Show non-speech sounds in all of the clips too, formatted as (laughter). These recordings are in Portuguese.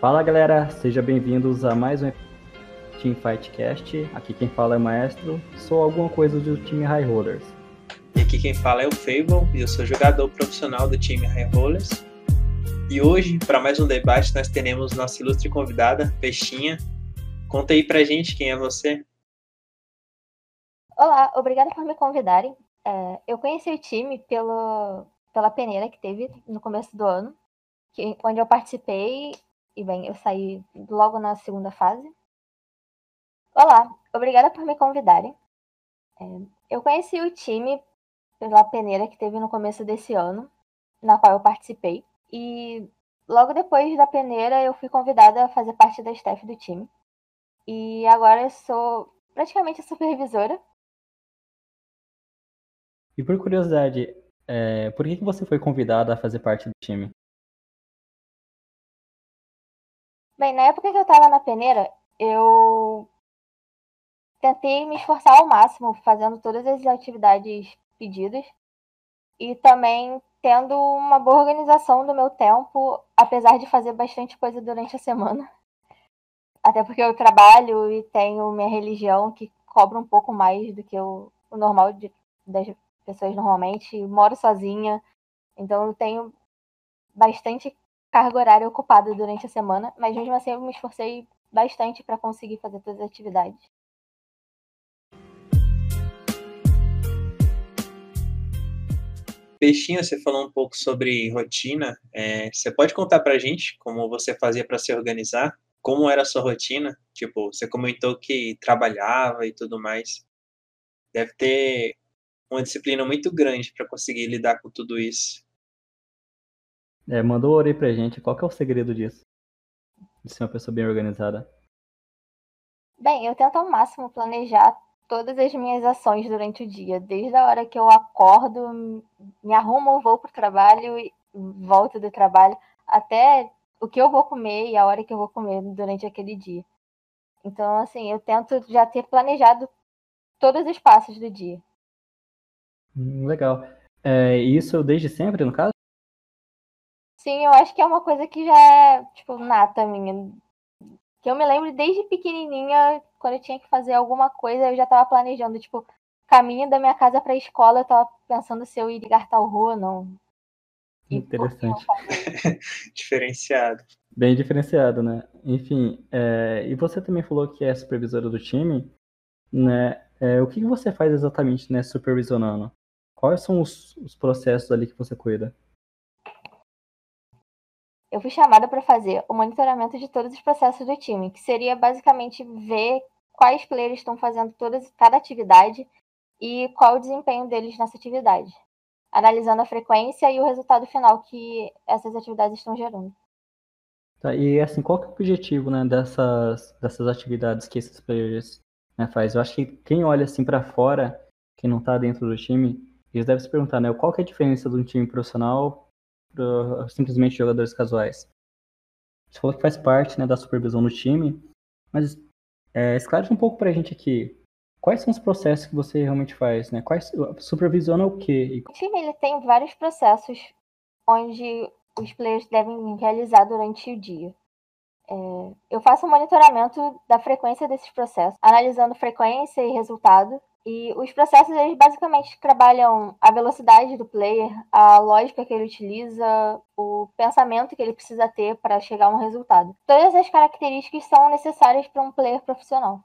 Fala galera, sejam bem-vindos a mais um Team Fightcast. Aqui quem fala é o Maestro, sou alguma coisa do time High Rollers. E aqui quem fala é o Fable, e eu sou jogador profissional do time High Rollers. E hoje, para mais um debate, nós teremos nossa ilustre convidada, Peixinha. Conta aí pra gente quem é você. Olá, obrigada por me convidarem. É, eu conheci o time pelo, pela peneira que teve no começo do ano, que, onde eu participei e bem, eu saí logo na segunda fase. Olá, obrigada por me convidarem. É, eu conheci o time pela peneira que teve no começo desse ano, na qual eu participei. E logo depois da peneira eu fui convidada a fazer parte da staff do time. E agora eu sou praticamente a supervisora. E por curiosidade, é, por que, que você foi convidada a fazer parte do time? Bem, na época que eu tava na peneira, eu tentei me esforçar ao máximo, fazendo todas as atividades pedidas e também tendo uma boa organização do meu tempo, apesar de fazer bastante coisa durante a semana. Até porque eu trabalho e tenho minha religião que cobra um pouco mais do que o, normal de, das pessoas normalmente. Moro sozinha, então eu tenho bastante carga horária ocupada durante a semana, mas mesmo assim eu me esforcei bastante para conseguir fazer todas as atividades. Peixinho, você falou um pouco sobre rotina. É, você pode contar pra gente como você fazia para se organizar? Como era a sua rotina? Tipo, você comentou que trabalhava e tudo mais. Deve ter uma disciplina muito grande para conseguir lidar com tudo isso. É, mandou ori pra gente. Qual que é o segredo disso? De ser uma pessoa bem organizada. Bem, eu tento ao máximo planejar todas as minhas ações durante o dia. Desde a hora que eu acordo, me arrumo, vou pro trabalho e volto do trabalho, até o que eu vou comer e a hora que eu vou comer durante aquele dia. Então, assim, eu tento já ter planejado todos os passos do dia. Hum, legal. É, isso desde sempre, no caso? Sim, eu acho que é uma coisa que já é, tipo, nata minha. Que eu me lembro desde pequenininha, quando eu tinha que fazer alguma coisa, eu já tava planejando, tipo, caminho da minha casa pra escola, eu tava pensando se eu ia ligar tal rua ou não. Interessante. (laughs) diferenciado. Bem diferenciado, né? Enfim, é... e você também falou que é supervisora do time, né? É, o que você faz exatamente, né, supervisionando? Quais são os, os processos ali que você cuida? Eu fui chamada para fazer o monitoramento de todos os processos do time, que seria basicamente ver quais players estão fazendo todas, cada atividade e qual o desempenho deles nessa atividade, analisando a frequência e o resultado final que essas atividades estão gerando. Tá, e assim, qual é o objetivo né, dessas, dessas atividades que esses players né, faz? Eu acho que quem olha assim para fora, quem não está dentro do time, eles devem se perguntar, né, qual é a diferença de um time profissional simplesmente jogadores casuais. Você falou que faz parte né, da supervisão do time, mas é, esclarece um pouco para a gente aqui. Quais são os processos que você realmente faz? Né? Quais, supervisiona o quê? O time ele tem vários processos onde os players devem realizar durante o dia. É, eu faço um monitoramento da frequência desses processos, analisando frequência e resultado, e os processos, eles basicamente trabalham a velocidade do player, a lógica que ele utiliza, o pensamento que ele precisa ter para chegar a um resultado. Todas as características são necessárias para um player profissional.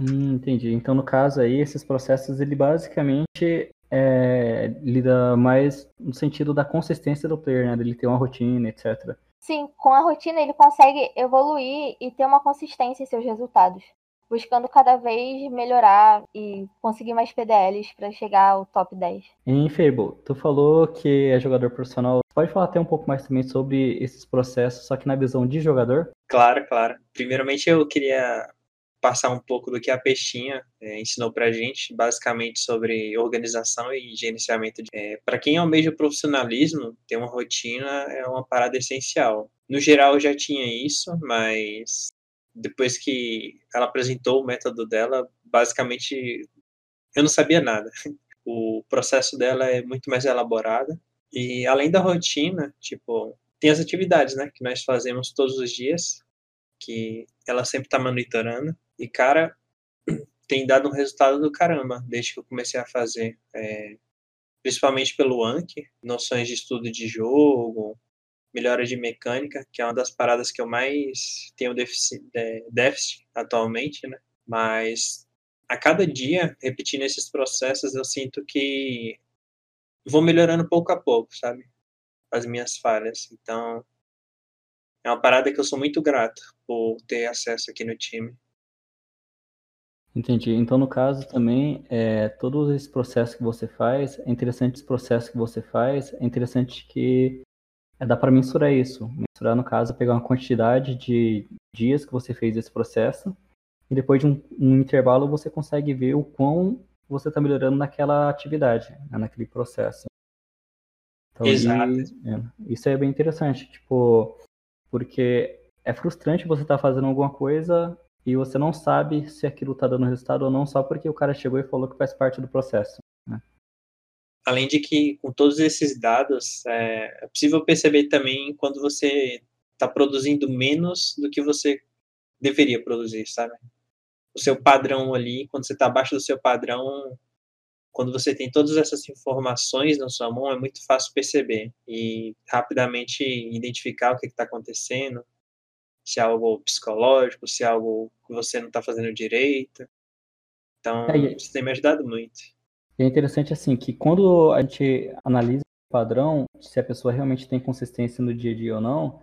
Hum, entendi. Então, no caso aí, esses processos, ele basicamente é, lida mais no sentido da consistência do player, né? Dele ter uma rotina, etc. Sim, com a rotina ele consegue evoluir e ter uma consistência em seus resultados buscando cada vez melhorar e conseguir mais PDLs para chegar ao top 10. Em Fable, tu falou que é jogador profissional. Pode falar até um pouco mais também sobre esses processos, só que na visão de jogador? Claro, claro. Primeiramente eu queria passar um pouco do que a Peixinha é, ensinou para a gente, basicamente sobre organização e gerenciamento. É, para quem almeja o profissionalismo, ter uma rotina é uma parada essencial. No geral, eu já tinha isso, mas depois que ela apresentou o método dela, basicamente eu não sabia nada. (laughs) O processo dela é muito mais elaborado e além da rotina, tipo, tem as atividades, né, que nós fazemos todos os dias. que ela sempre tá monitorando. E, cara, tem dado um resultado do caramba desde que eu comecei a fazer. É, principalmente pelo Anki, noções de estudo de jogo, melhora de mecânica, que é uma das paradas que eu mais tenho déficit, é, déficit atualmente, né? Mas a cada dia, repetindo esses processos, eu sinto que vou melhorando pouco a pouco, sabe? As minhas falhas. Então, é uma parada que eu sou muito grato por ter acesso aqui no time. Entendi. Então, no caso também, é, todos esses processos que você faz, é interessante esse processo que você faz, é interessante que é, dá para mensurar isso. Mensurar, no caso, pegar uma quantidade de dias que você fez esse processo e depois de um, um intervalo você consegue ver o quão você está melhorando naquela atividade, né, naquele processo. Então, Exato. E, é, isso é bem interessante, tipo, porque é frustrante você estar tá fazendo alguma coisa e você não sabe se aquilo está dando resultado ou não só porque o cara chegou e falou que faz parte do processo. Né? Além de que, com todos esses dados, é, é possível perceber também quando você está produzindo menos do que você deveria produzir, sabe? O seu padrão ali, quando você está abaixo do seu padrão, quando você tem todas essas informações na sua mão, é muito fácil perceber e rapidamente identificar o que está acontecendo, se é algo psicológico, se é algo que você não está fazendo direito. Então, é, isso tem me ajudado muito. É interessante assim que quando a gente analisa o padrão, se a pessoa realmente tem consistência no dia a dia ou não,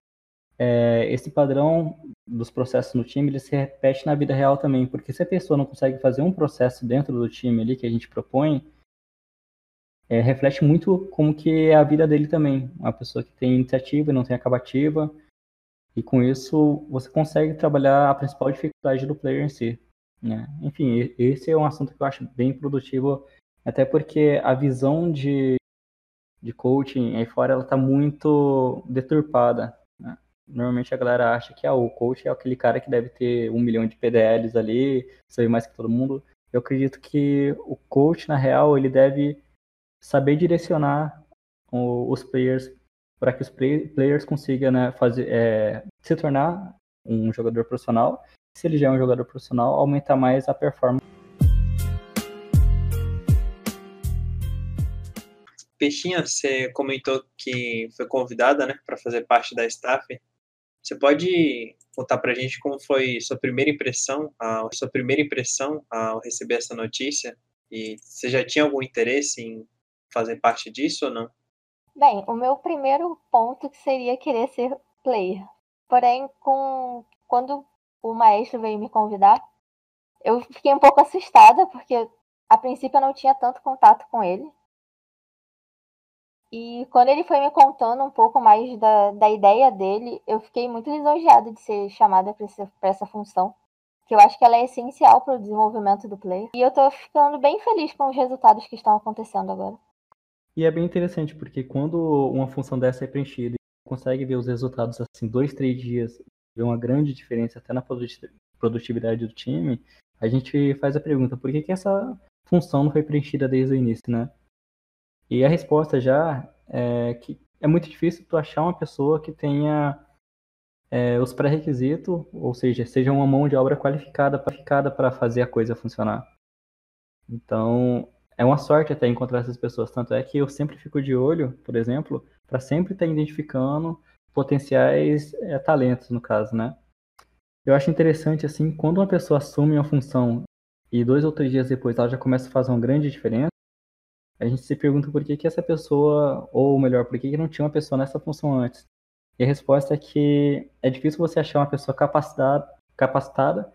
é, esse padrão dos processos no time ele se repete na vida real também, porque se a pessoa não consegue fazer um processo dentro do time ali que a gente propõe, é, reflete muito como que é a vida dele também, uma pessoa que tem iniciativa e não tem acabativa, e com isso você consegue trabalhar a principal dificuldade do player em si. Né? Enfim, esse é um assunto que eu acho bem produtivo até porque a visão de, de coaching aí fora ela está muito deturpada. Né? Normalmente a galera acha que ah, o coach é aquele cara que deve ter um milhão de PDLs ali, saber mais que todo mundo. Eu acredito que o coach, na real, ele deve saber direcionar os players para que os play, players consigam né, fazer, é, se tornar um jogador profissional. Se ele já é um jogador profissional, aumentar mais a performance Peixinha, você comentou que foi convidada, né, para fazer parte da staff. Você pode contar para a gente como foi sua primeira impressão, a sua primeira impressão ao receber essa notícia? E você já tinha algum interesse em fazer parte disso ou não? Bem, o meu primeiro ponto seria querer ser player. Porém, com quando o maestro veio me convidar, eu fiquei um pouco assustada porque a princípio eu não tinha tanto contato com ele. E quando ele foi me contando um pouco mais da, da ideia dele, eu fiquei muito lisonjeada de ser chamada para essa função. Que eu acho que ela é essencial para o desenvolvimento do player. E eu estou ficando bem feliz com os resultados que estão acontecendo agora. E é bem interessante, porque quando uma função dessa é preenchida e consegue ver os resultados assim, dois, três dias, ver uma grande diferença até na produtividade do time, a gente faz a pergunta, por que, que essa função não foi preenchida desde o início, né? E a resposta já é que é muito difícil tu achar uma pessoa que tenha é, os pré-requisitos, ou seja, seja uma mão de obra qualificada para fazer a coisa funcionar. Então, é uma sorte até encontrar essas pessoas. Tanto é que eu sempre fico de olho, por exemplo, para sempre estar tá identificando potenciais é, talentos, no caso, né? Eu acho interessante, assim, quando uma pessoa assume uma função e dois ou três dias depois ela já começa a fazer uma grande diferença, a gente se pergunta por que, que essa pessoa, ou melhor, por que, que não tinha uma pessoa nessa função antes. E a resposta é que é difícil você achar uma pessoa capacitada, capacitada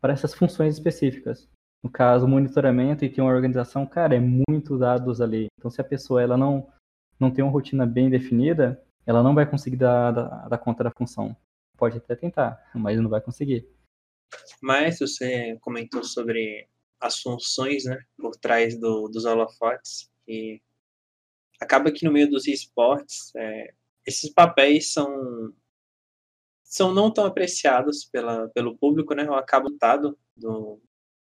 para essas funções específicas. No caso, monitoramento e ter uma organização, cara, é muito dados ali. Então, se a pessoa ela não, não tem uma rotina bem definida, ela não vai conseguir dar, dar, dar conta da função. Pode até tentar, mas não vai conseguir. Mas você comentou sobre as funções né, por trás do, dos holofotes. E acaba que no meio dos esportes, é, esses papéis são são não tão apreciados pela, pelo público, né? O acabutado do,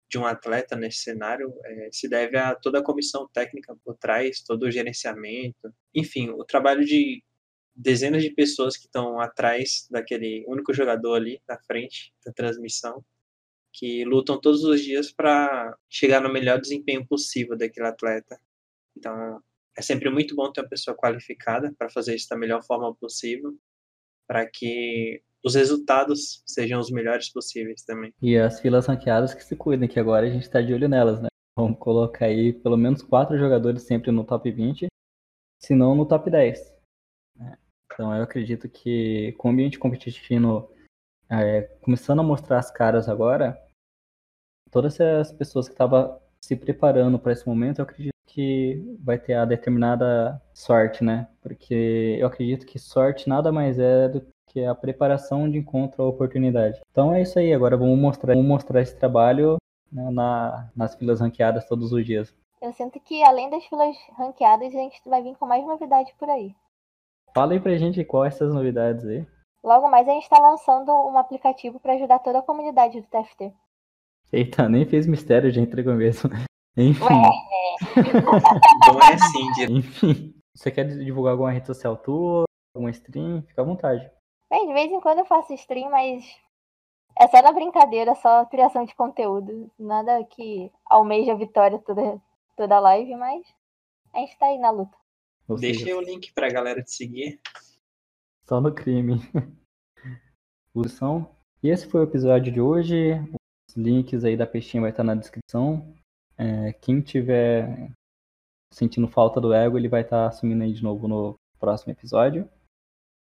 de um atleta nesse cenário é, se deve a toda a comissão técnica por trás, todo o gerenciamento, enfim, o trabalho de dezenas de pessoas que estão atrás daquele único jogador ali na frente da transmissão, que lutam todos os dias para chegar no melhor desempenho possível daquele atleta. Então, é sempre muito bom ter uma pessoa qualificada para fazer isso da melhor forma possível, para que os resultados sejam os melhores possíveis também. E as filas ranqueadas que se cuidem, que agora a gente está de olho nelas, né? Vamos colocar aí pelo menos quatro jogadores sempre no top 20, se não no top 10. Né? Então eu acredito que com o ambiente competitivo é, começando a mostrar as caras agora, todas as pessoas que estavam se preparando para esse momento, eu acredito que vai ter a determinada sorte, né? Porque eu acredito que sorte nada mais é do que a preparação de encontro à oportunidade. Então é isso aí, agora vamos mostrar, vamos mostrar esse trabalho né, na, nas filas ranqueadas todos os dias. Eu sinto que além das filas ranqueadas, a gente vai vir com mais novidades por aí. Fala aí pra gente quais essas novidades aí. Logo mais a gente está lançando um aplicativo para ajudar toda a comunidade do TFT. Eita, nem fez mistério, já entregou mesmo. (laughs) Enfim. (laughs) Não é assim, Enfim. Você quer divulgar alguma rede social tua, alguma stream? Fica à vontade. Bem, de vez em quando eu faço stream, mas é só na brincadeira, só criação de conteúdo. Nada que almeja a vitória toda, toda live, mas a gente tá aí na luta. Ou Deixa seja, aí o link pra galera te seguir. Só no crime. (laughs) E esse foi o episódio de hoje. Os links aí da peixinha vai estar na descrição. É, quem tiver sentindo falta do ego, ele vai estar assumindo aí de novo no próximo episódio.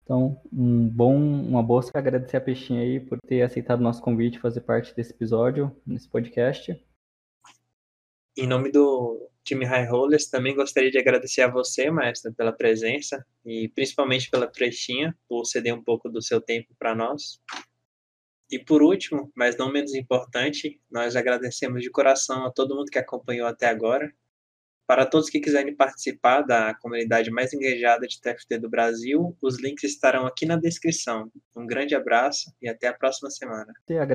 Então, um bom, uma boa agradecer a Peixinha aí por ter aceitado o nosso convite, fazer parte desse episódio, nesse podcast. Em nome do time High Rollers, também gostaria de agradecer a você, maestra, pela presença e principalmente pela Peixinha, por ceder um pouco do seu tempo para nós. E por último, mas não menos importante, nós agradecemos de coração a todo mundo que acompanhou até agora. Para todos que quiserem participar da comunidade mais engajada de TFT do Brasil, os links estarão aqui na descrição. Um grande abraço e até a próxima semana.